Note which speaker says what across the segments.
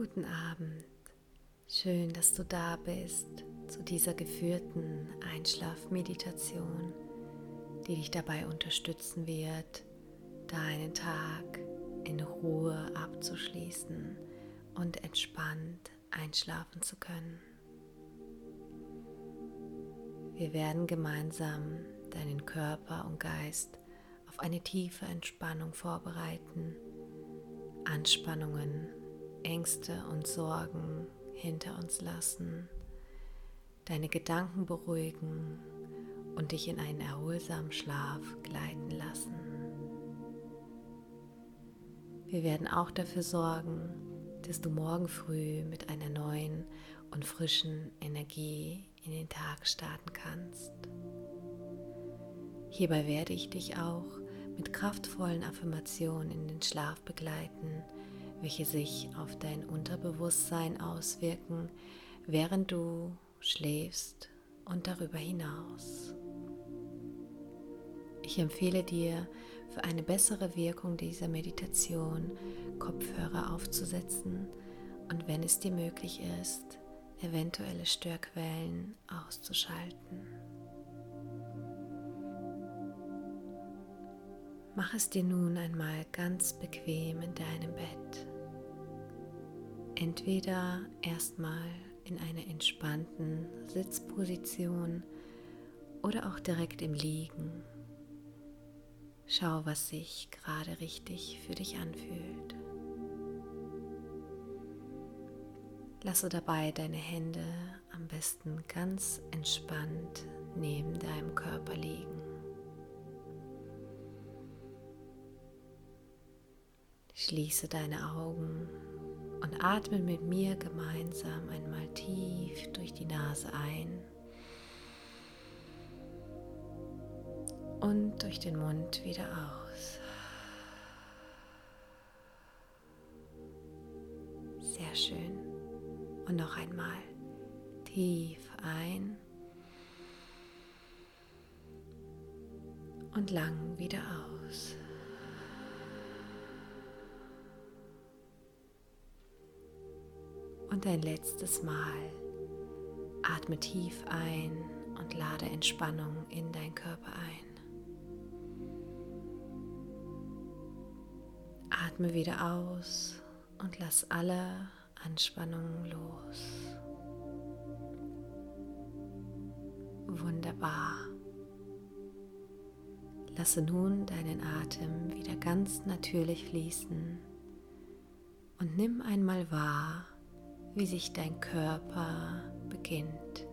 Speaker 1: Guten Abend. Schön, dass du da bist zu dieser geführten Einschlafmeditation, die dich dabei unterstützen wird, deinen Tag in Ruhe abzuschließen und entspannt einschlafen zu können. Wir werden gemeinsam deinen Körper und Geist auf eine tiefe Entspannung vorbereiten, Anspannungen, Ängste und Sorgen hinter uns lassen, deine Gedanken beruhigen und dich in einen erholsamen Schlaf gleiten lassen. Wir werden auch dafür sorgen, dass du morgen früh mit einer neuen und frischen Energie in den Tag starten kannst. Hierbei werde ich dich auch mit kraftvollen Affirmationen in den Schlaf begleiten, welche sich auf dein Unterbewusstsein auswirken, während du schläfst und darüber hinaus. Ich empfehle dir, für eine bessere Wirkung dieser Meditation Kopfhörer aufzusetzen und wenn es dir möglich ist, eventuelle Störquellen auszuschalten. Mach es dir nun einmal ganz bequem in deinem Bett. Entweder erstmal in einer entspannten Sitzposition oder auch direkt im Liegen. Schau, was sich gerade richtig für dich anfühlt. Lasse dabei deine Hände am besten ganz entspannt neben deinem Körper liegen. Schließe deine Augen und atme mit mir gemeinsam einmal tief durch die Nase ein und durch den Mund wieder aus. Sehr schön. Und noch einmal tief ein und lang wieder aus. Und ein letztes Mal atme tief ein und lade Entspannung in dein Körper ein. Atme wieder aus und lass alle Anspannung los. Wunderbar. Lasse nun deinen Atem wieder ganz natürlich fließen und nimm einmal wahr, wie sich dein Körper beginnt,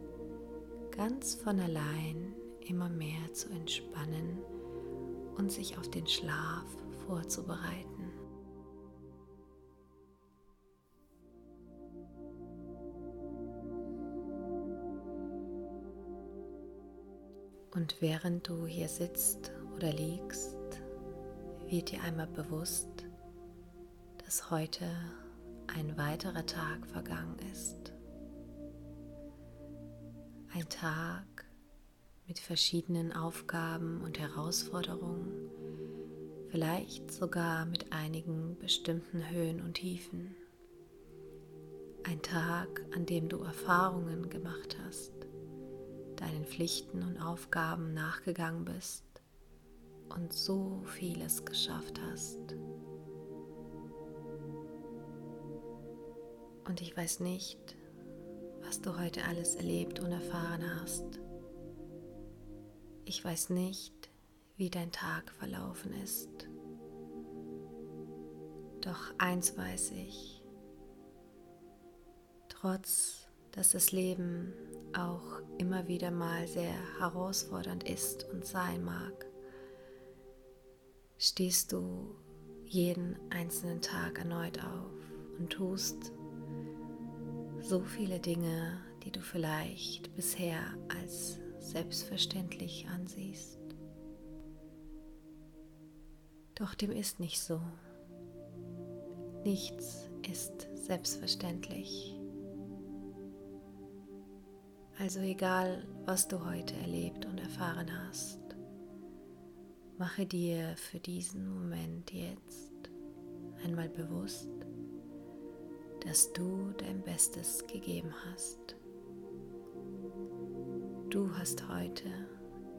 Speaker 1: ganz von allein immer mehr zu entspannen und sich auf den Schlaf vorzubereiten. Und während du hier sitzt oder liegst, wird dir einmal bewusst, dass heute ein weiterer Tag vergangen ist. Ein Tag mit verschiedenen Aufgaben und Herausforderungen, vielleicht sogar mit einigen bestimmten Höhen und Tiefen. Ein Tag, an dem du Erfahrungen gemacht hast, deinen Pflichten und Aufgaben nachgegangen bist und so vieles geschafft hast. Und ich weiß nicht, was du heute alles erlebt und erfahren hast. Ich weiß nicht, wie dein Tag verlaufen ist. Doch eins weiß ich, trotz dass das Leben auch immer wieder mal sehr herausfordernd ist und sein mag, stehst du jeden einzelnen Tag erneut auf und tust so viele Dinge, die du vielleicht bisher als selbstverständlich ansiehst. Doch dem ist nicht so. Nichts ist selbstverständlich. Also egal, was du heute erlebt und erfahren hast, mache dir für diesen Moment jetzt einmal bewusst, dass du dein Bestes gegeben hast. Du hast heute,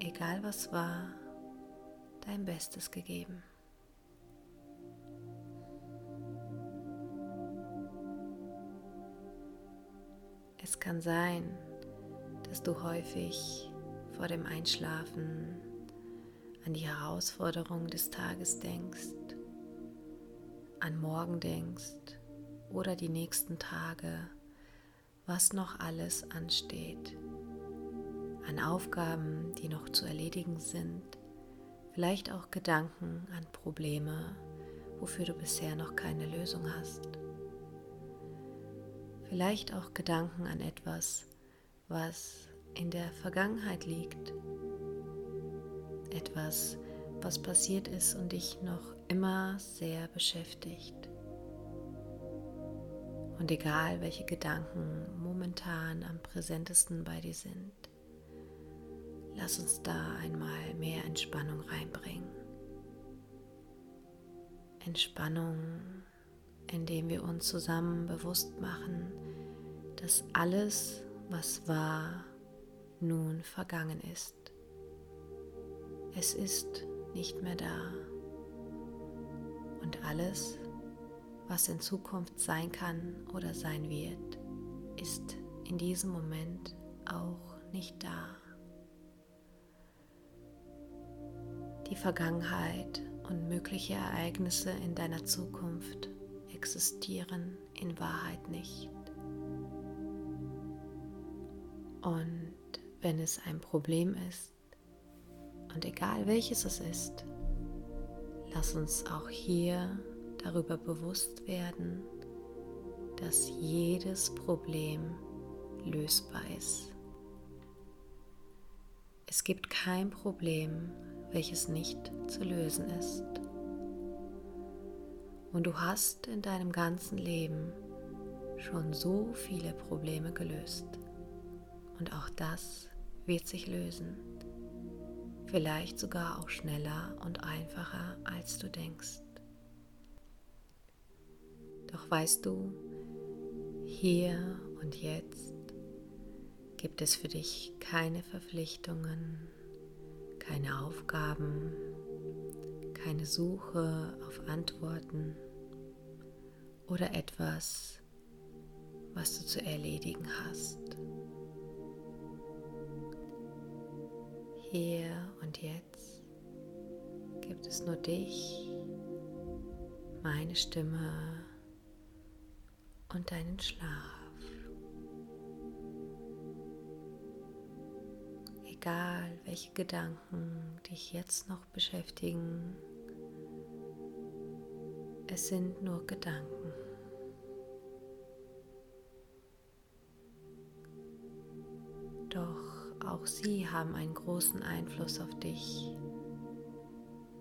Speaker 1: egal was war, dein Bestes gegeben. Es kann sein, dass du häufig vor dem Einschlafen an die Herausforderungen des Tages denkst, an morgen denkst oder die nächsten Tage, was noch alles ansteht, an Aufgaben, die noch zu erledigen sind, vielleicht auch Gedanken an Probleme, wofür du bisher noch keine Lösung hast. Vielleicht auch Gedanken an etwas, was in der Vergangenheit liegt. Etwas, was passiert ist und dich noch immer sehr beschäftigt. Und egal, welche Gedanken momentan am präsentesten bei dir sind, lass uns da einmal mehr Entspannung reinbringen. Entspannung indem wir uns zusammen bewusst machen, dass alles, was war, nun vergangen ist. Es ist nicht mehr da. Und alles, was in Zukunft sein kann oder sein wird, ist in diesem Moment auch nicht da. Die Vergangenheit und mögliche Ereignisse in deiner Zukunft existieren in Wahrheit nicht. Und wenn es ein Problem ist, und egal welches es ist, lass uns auch hier darüber bewusst werden, dass jedes Problem lösbar ist. Es gibt kein Problem, welches nicht zu lösen ist. Und du hast in deinem ganzen Leben schon so viele Probleme gelöst. Und auch das wird sich lösen. Vielleicht sogar auch schneller und einfacher, als du denkst. Doch weißt du, hier und jetzt gibt es für dich keine Verpflichtungen, keine Aufgaben, keine Suche auf Antworten oder etwas, was du zu erledigen hast. Hier und jetzt gibt es nur dich, meine Stimme und deinen Schlaf. Egal, welche Gedanken dich jetzt noch beschäftigen, es sind nur Gedanken. Doch auch sie haben einen großen Einfluss auf dich.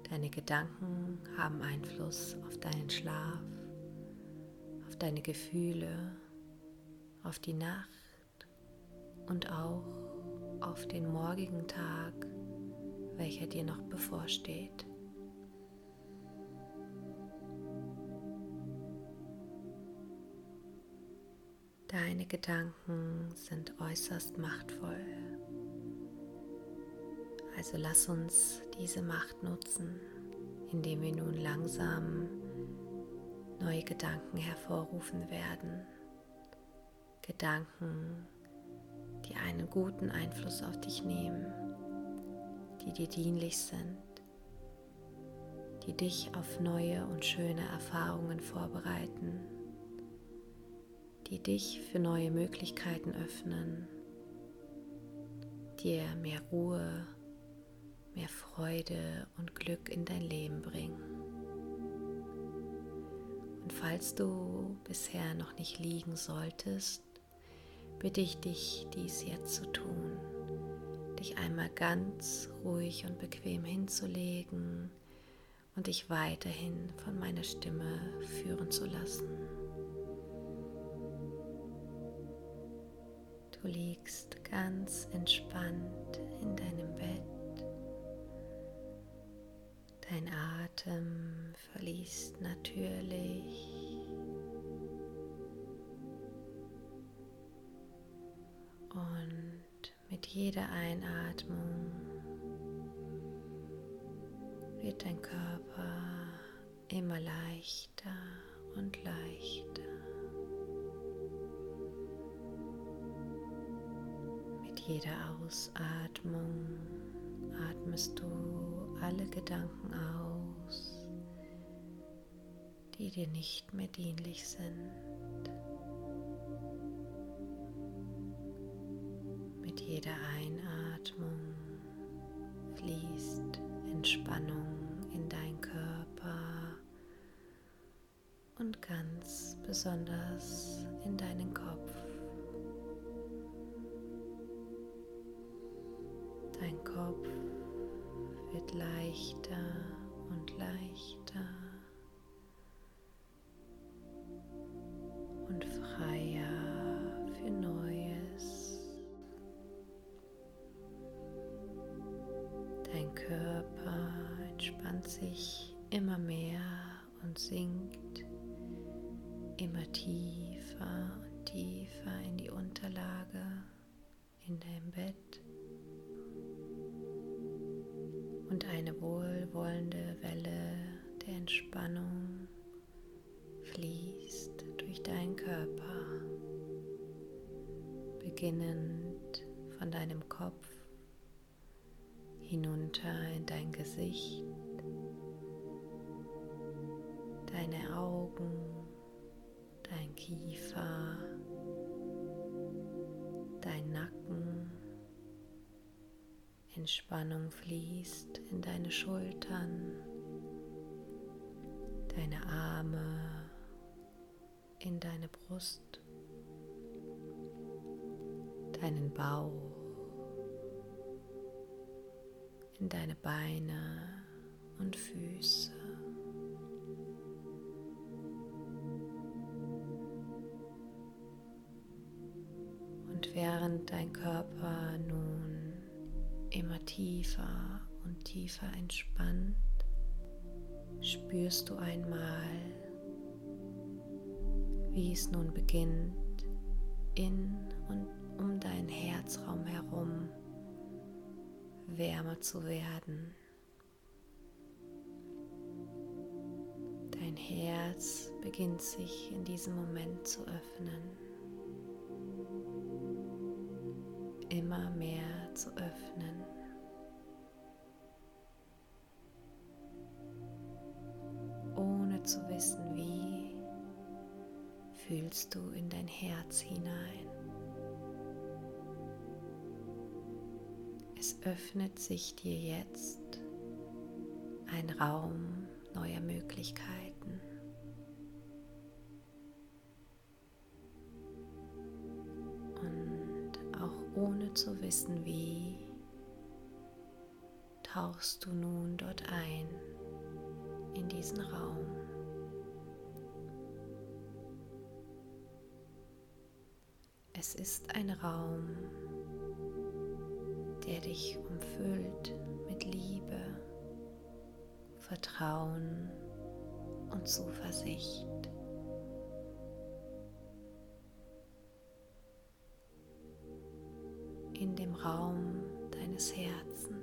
Speaker 1: Deine Gedanken haben Einfluss auf deinen Schlaf, deine Gefühle, auf die Nacht und auch auf den morgigen Tag, welcher dir noch bevorsteht. Deine Gedanken sind äußerst machtvoll. Also lass uns diese Macht nutzen, indem wir nun langsam neue Gedanken hervorrufen werden. Gedanken, die einen guten Einfluss auf dich nehmen, die dir dienlich sind, die dich auf neue und schöne Erfahrungen vorbereiten die dich für neue Möglichkeiten öffnen, dir mehr Ruhe, mehr Freude und Glück in dein Leben bringen. Und falls du bisher noch nicht liegen solltest, bitte ich dich, dies jetzt zu tun, dich einmal ganz ruhig und bequem hinzulegen und dich weiterhin von meiner Stimme führen zu lassen. Du liegst ganz entspannt in deinem Bett. Dein Atem verließt natürlich. Und mit jeder Einatmung wird dein Körper immer leichter und leichter. Mit jeder Ausatmung atmest du alle Gedanken aus, die dir nicht mehr dienlich sind. Mit jeder Einatmung fließt Entspannung in dein Körper und ganz besonders in deinen Kopf. Dein Kopf wird leichter und leichter und freier für Neues. Dein Körper entspannt sich immer mehr und sinkt immer tiefer und tiefer in die Unterlage in deinem Bett. Entspannung fließt durch deinen Körper, beginnend von deinem Kopf hinunter in dein Gesicht, deine Augen, dein Kiefer, dein Nacken. Entspannung fließt in deine Schultern, deine Arme, in deine Brust, deinen Bauch, in deine Beine und Füße. Und während dein Körper nun immer tiefer und tiefer entspannt, spürst du einmal, wie es nun beginnt, in und um deinen Herzraum herum wärmer zu werden. Dein Herz beginnt sich in diesem Moment zu öffnen, immer mehr zu öffnen. Zu wissen wie, fühlst du in dein Herz hinein. Es öffnet sich dir jetzt ein Raum neuer Möglichkeiten. Und auch ohne zu wissen wie, tauchst du nun dort ein in diesen Raum. Raum, der dich umfüllt mit Liebe, Vertrauen und Zuversicht. In dem Raum deines Herzens.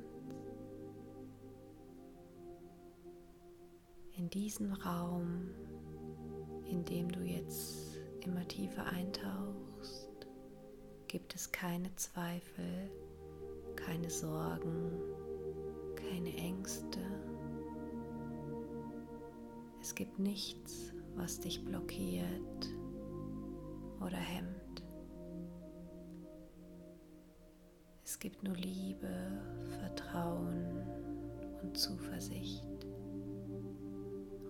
Speaker 1: In diesem Raum, in dem du jetzt immer tiefer eintauchst, gibt es keine Zweifel, keine Sorgen, keine Ängste. Es gibt nichts, was dich blockiert oder hemmt. Es gibt nur Liebe, Vertrauen und Zuversicht.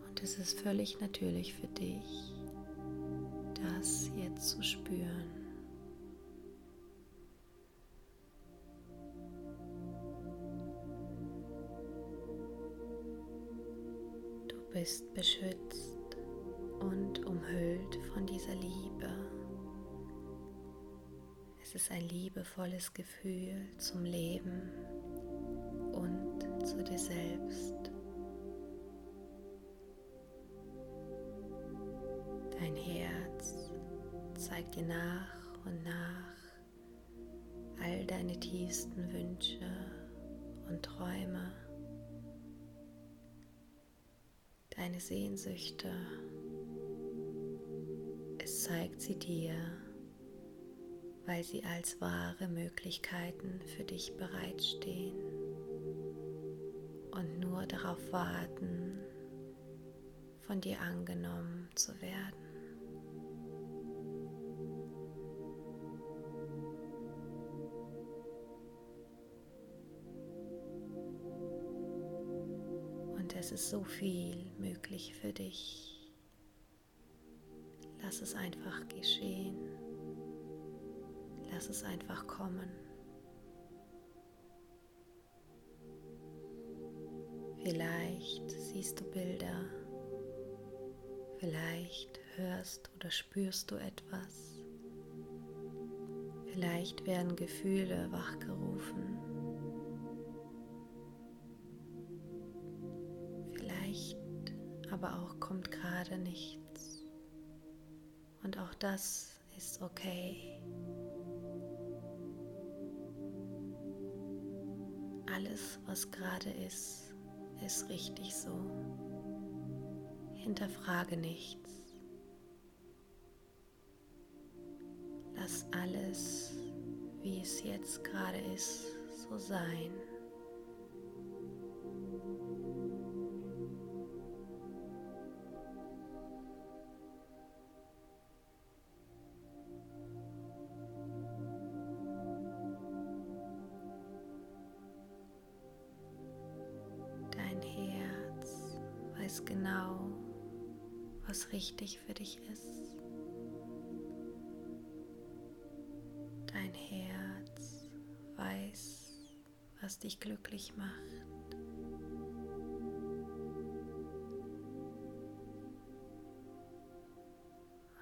Speaker 1: Und es ist völlig natürlich für dich, das jetzt zu spüren. Bist beschützt und umhüllt von dieser Liebe. Es ist ein liebevolles Gefühl zum Leben und zu dir selbst. Dein Herz zeigt dir nach und nach, all deine tiefsten Wünsche und Träume, deine Sehnsüchte. Es zeigt sie dir, weil sie als wahre Möglichkeiten für dich bereitstehen und nur darauf warten, von dir angenommen zu werden. Ist so viel möglich für dich. Lass es einfach geschehen. Lass es einfach kommen. Vielleicht siehst du Bilder, vielleicht hörst oder spürst du etwas, vielleicht werden Gefühle wachgerufen, gerade nichts und auch das ist okay. Alles, was gerade ist, ist richtig so. Hinterfrage nichts. Lass alles, wie es jetzt gerade ist, so sein. Genau, was richtig für dich ist. Dein Herz weiß, was dich glücklich macht.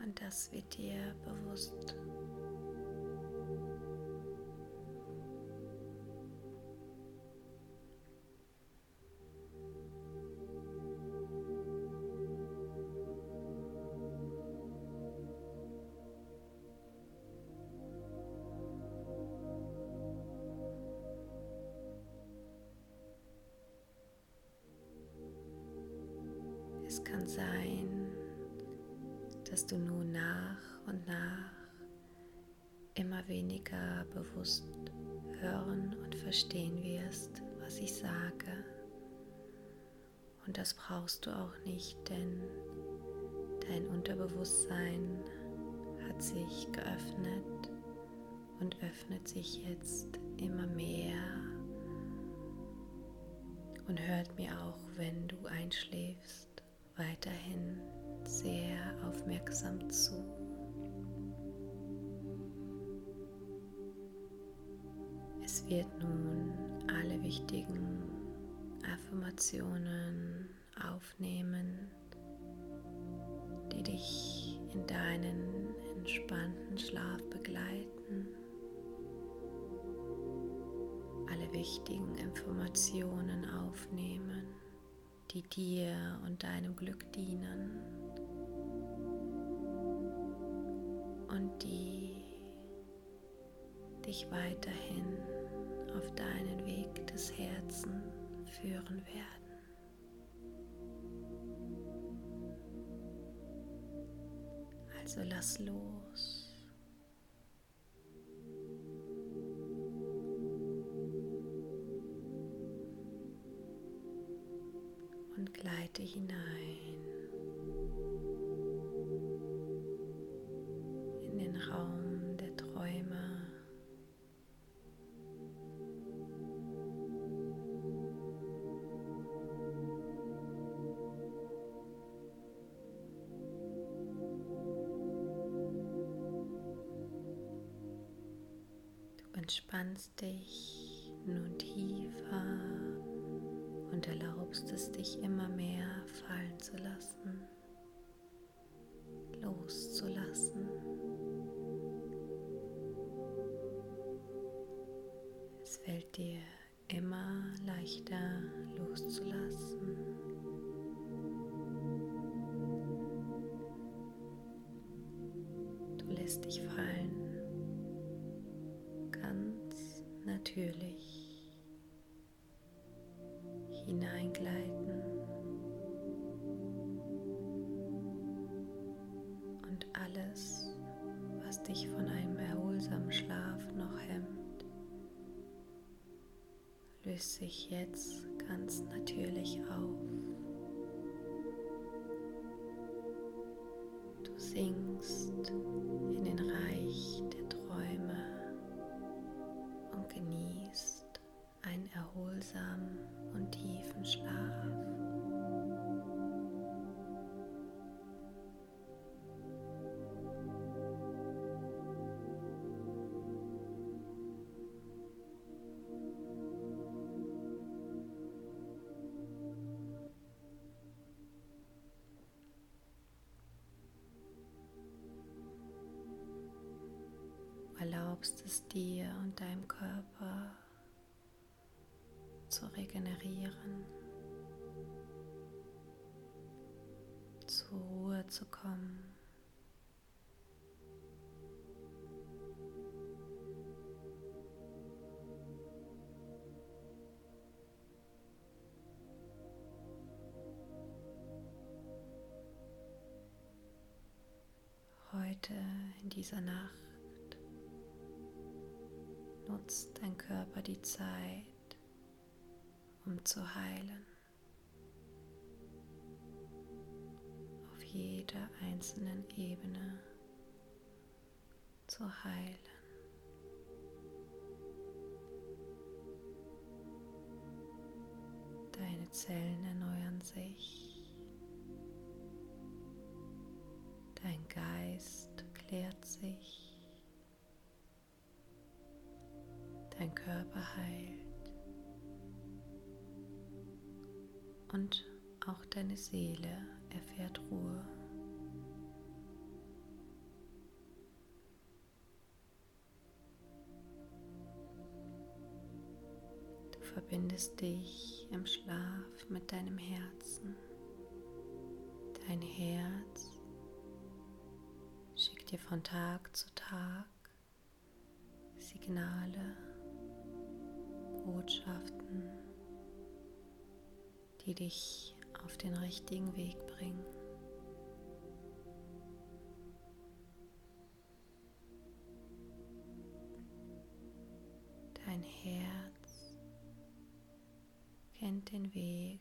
Speaker 1: Und das wird dir bewusst. Kann sein, dass du nun nach und nach immer weniger bewusst hören und verstehen wirst, was ich sage. Und das brauchst du auch nicht, denn dein Unterbewusstsein hat sich geöffnet und öffnet sich jetzt immer mehr und hört mir auch, wenn du einschläfst weiterhin sehr aufmerksam zu. Es wird nun alle wichtigen Affirmationen aufnehmen, die dich in deinen entspannten Schlaf begleiten. Alle wichtigen Informationen aufnehmen die dir und deinem Glück dienen und die dich weiterhin auf deinen Weg des Herzens führen werden. Also lass los. Gleite hinein in den Raum der Träume. Du entspannst dich nun tiefer und erlaubst es dich immer mehr dir immer leichter loszulassen. Du lässt dich fallen, ganz natürlich hineingleiten und alles, was dich von löst sich jetzt ganz natürlich auf. Du sinkst erlaubst es dir und deinem Körper zu regenerieren, zur Ruhe zu kommen. Heute in dieser Nacht nutzt dein Körper die Zeit, um zu heilen. Auf jeder einzelnen Ebene zu heilen. Seele erfährt Ruhe. Du verbindest dich im Schlaf mit deinem Herzen. Dein Herz schickt dir von Tag zu Tag Signale Botschaften, die dich auf den richtigen Weg bringen. Dein Herz kennt den Weg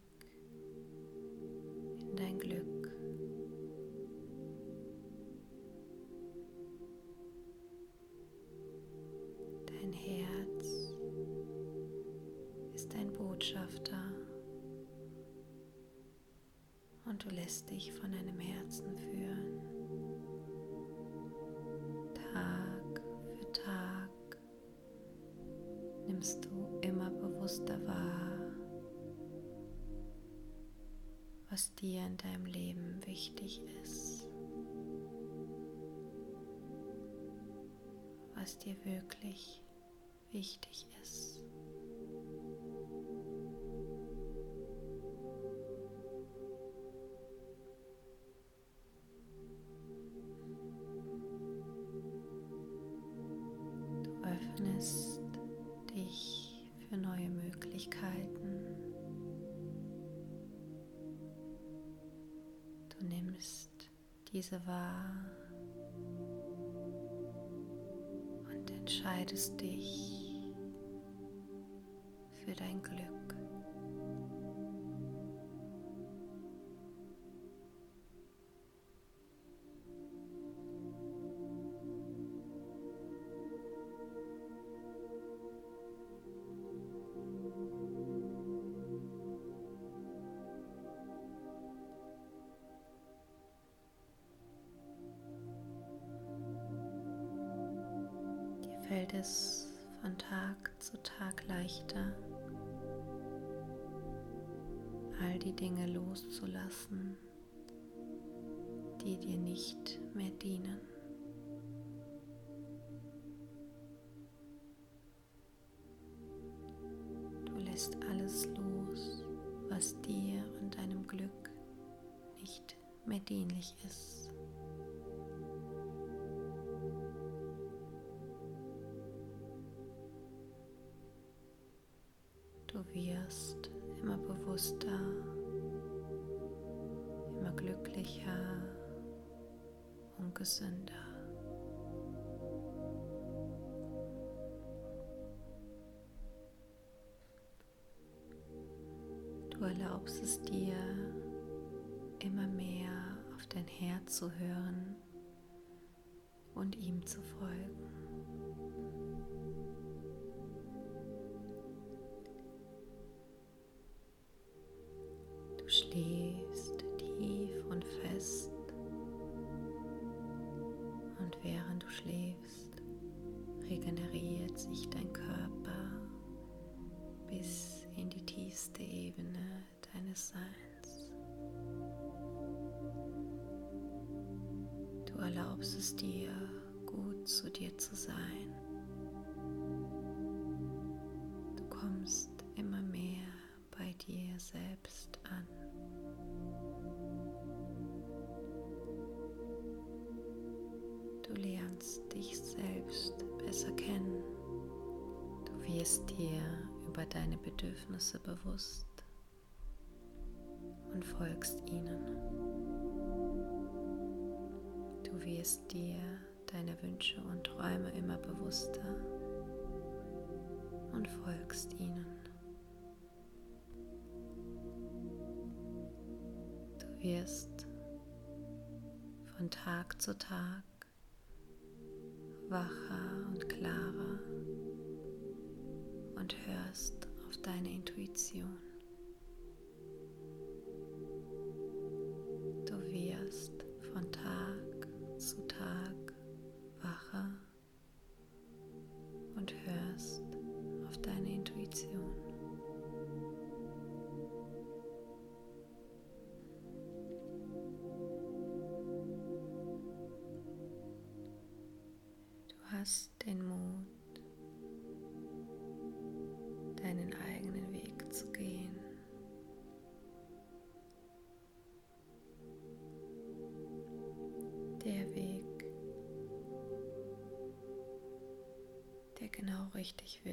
Speaker 1: dich von deinem Herzen führen. Tag für Tag nimmst du immer bewusster wahr, was dir in deinem Leben wichtig ist, was dir wirklich wichtig ist. Diese wahr. Und entscheidest dich fällt es von Tag zu Tag leichter, all die Dinge loszulassen, die dir nicht mehr dienen. Du lässt alles los, was dir und deinem Glück nicht mehr dienlich ist. Wirst immer bewusster, immer glücklicher und gesünder. Du erlaubst es dir, immer mehr auf dein Herz zu hören und ihm zu folgen. Du schläfst tief und fest und während du schläfst, regeneriert sich dein Körper bis in die tiefste Ebene deines Seins. Du erlaubst es dir, gut zu dir zu sein. Du kommst immer mehr bei dir selbst an. Dich selbst besser kennen. Du wirst dir über deine Bedürfnisse bewusst und folgst ihnen. Du wirst dir deine Wünsche und Träume immer bewusster und folgst ihnen. Du wirst von Tag zu Tag wacher und klarer und hörst auf deine Intuition.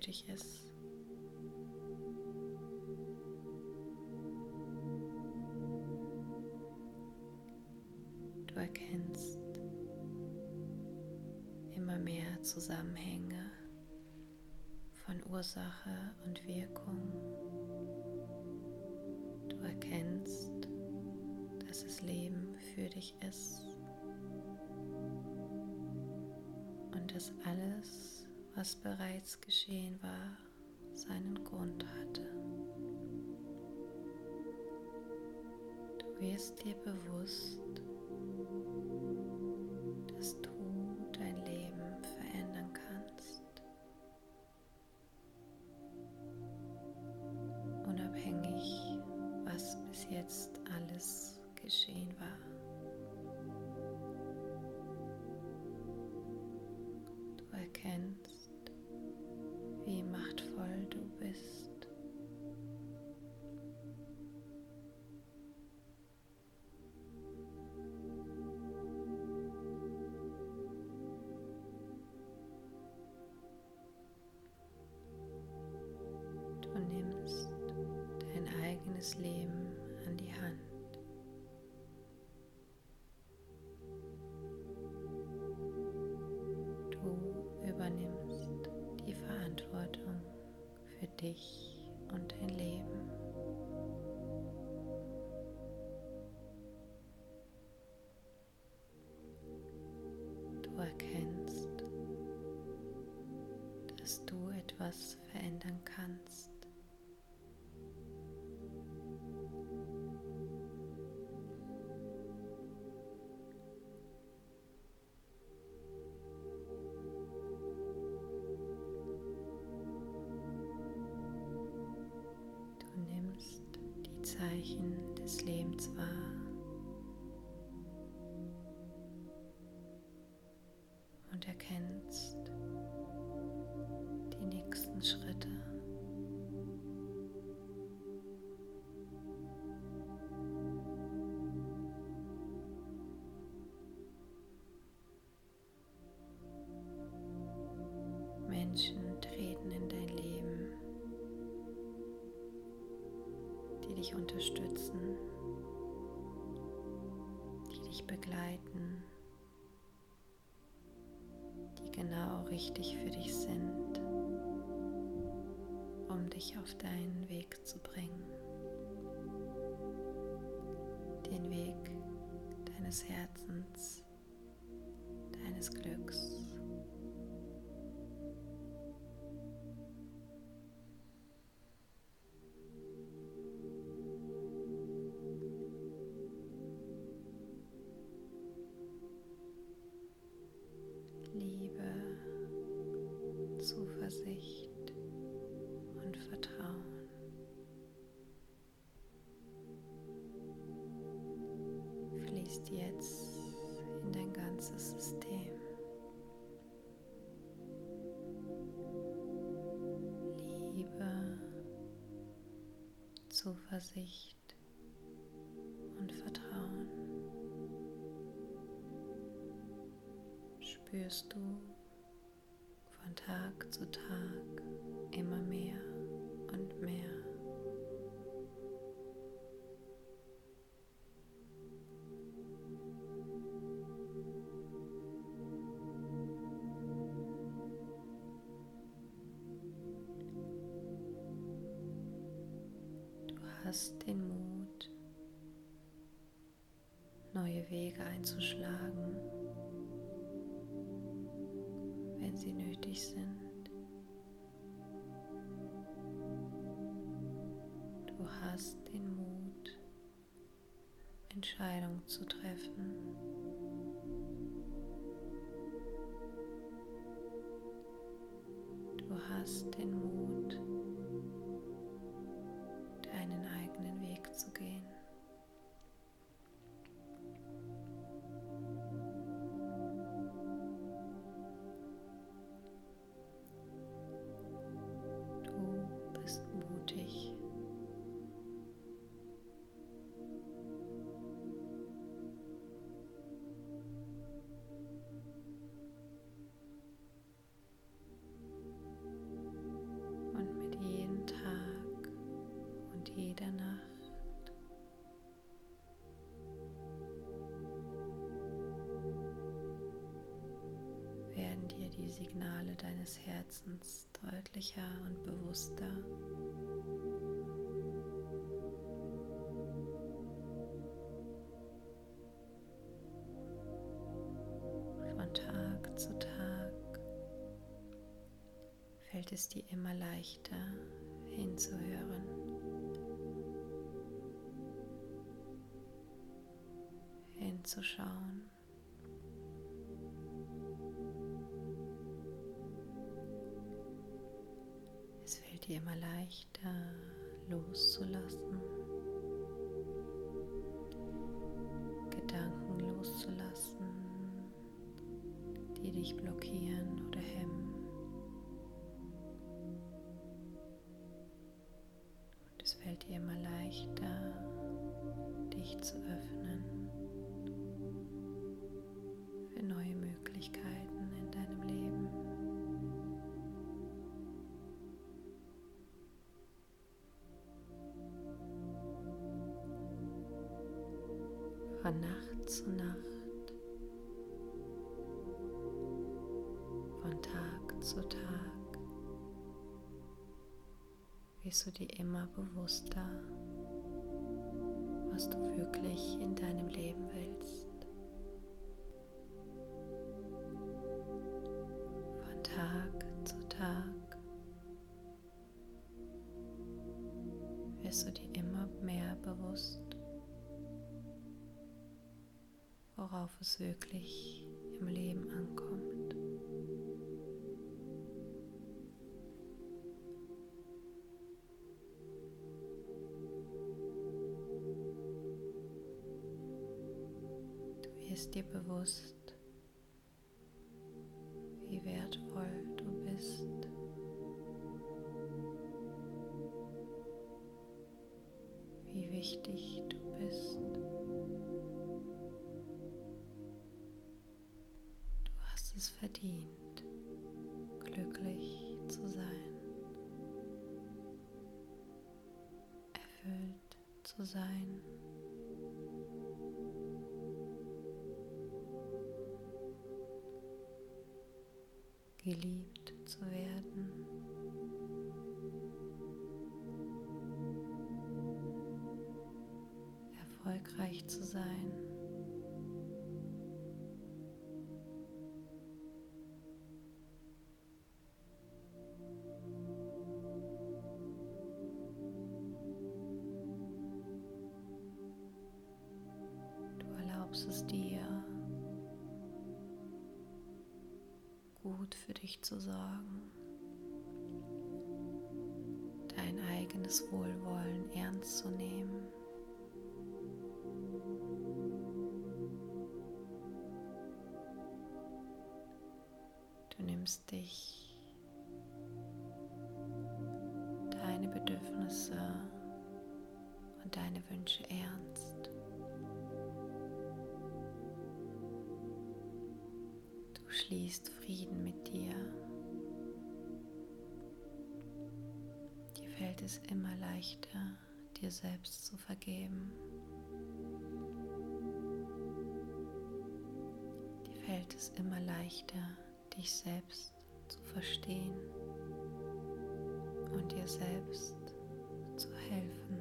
Speaker 1: Dich ist. Du erkennst immer mehr Zusammenhänge von Ursache und Wirkung. Du erkennst, dass das Leben für dich ist und dass alles, was bereits geschehen war, seinen Grund hatte. Du wirst dir bewusst, Zeichen des Lebens wahr. Und erkennst dich unterstützen, die dich begleiten, die genau richtig für dich sind, um dich auf deinen Weg zu bringen. Den Weg deines Herzens, deines Glücks. Fließt jetzt in dein ganzes System. Liebe, Zuversicht und Vertrauen. Spürst du hast den Mut, neue Wege einzuschlagen sie nötig sind. Du hast den Mut, Entscheidungen zu treffen. Du hast den Mut, Signale deines Herzens deutlicher und bewusster. Von Tag zu Tag fällt es dir immer leichter hinzuhören. hinzuschauen. Dir immer leichter loszulassen, Gedanken loszulassen, die dich blockieren von Nacht zu Nacht, von Tag zu Tag, wirst du dir immer bewusster, was du wirklich in deinem Leben willst. Worauf es wirklich im Leben ankommt. Du wirst dir bewusst, sein, geliebt zu werden. Erfolgreich zu sein. Schließt Frieden mit dir. Dir fällt es immer leichter, dir selbst zu vergeben. Dir fällt es immer leichter, dich selbst zu verstehen und dir selbst zu helfen.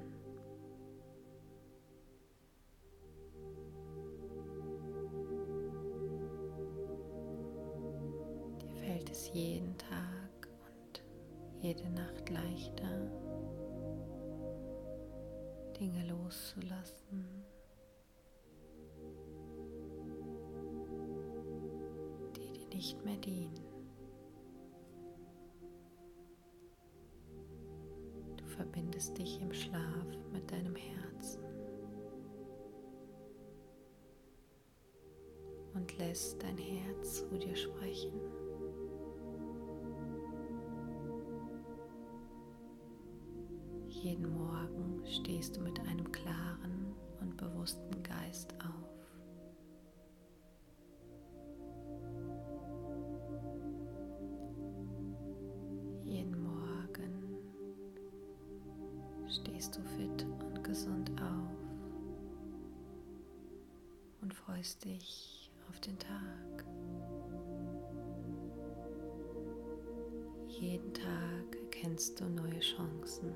Speaker 1: Nicht mehr dienen. Du verbindest dich im Schlaf mit deinem Herzen und lässt dein Herz zu dir sprechen. Jeden Morgen stehst du mit einem klaren und bewussten Geist auf. Freust dich auf den Tag. Jeden Tag erkennst du neue Chancen.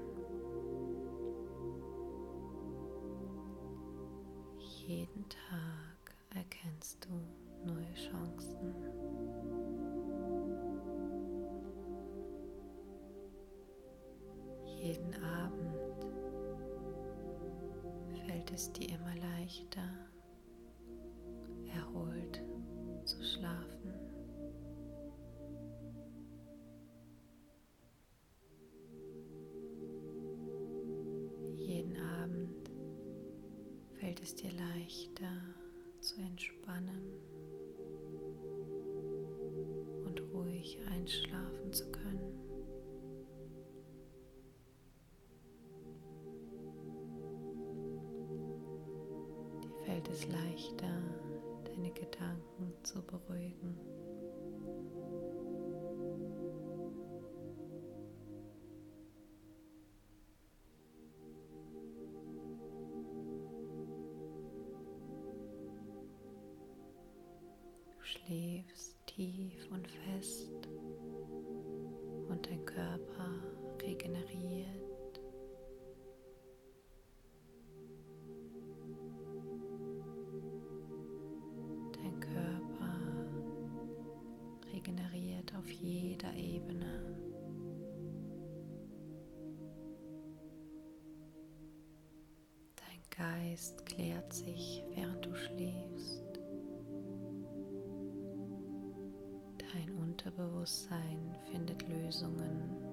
Speaker 1: Und dein Körper regeneriert. Unterbewusstsein findet Lösungen.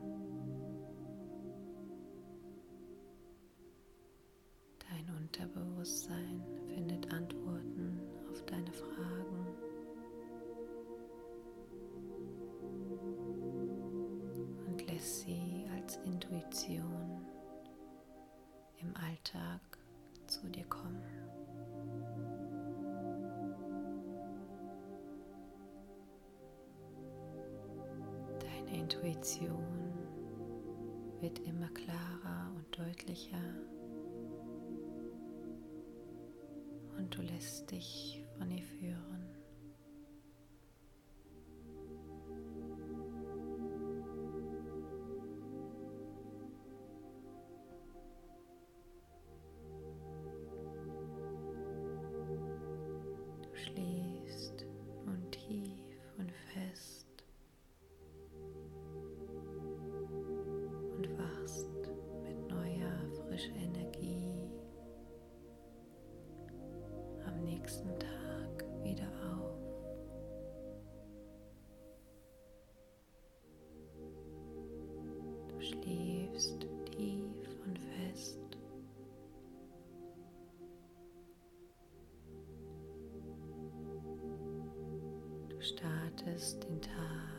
Speaker 1: startest den Tag.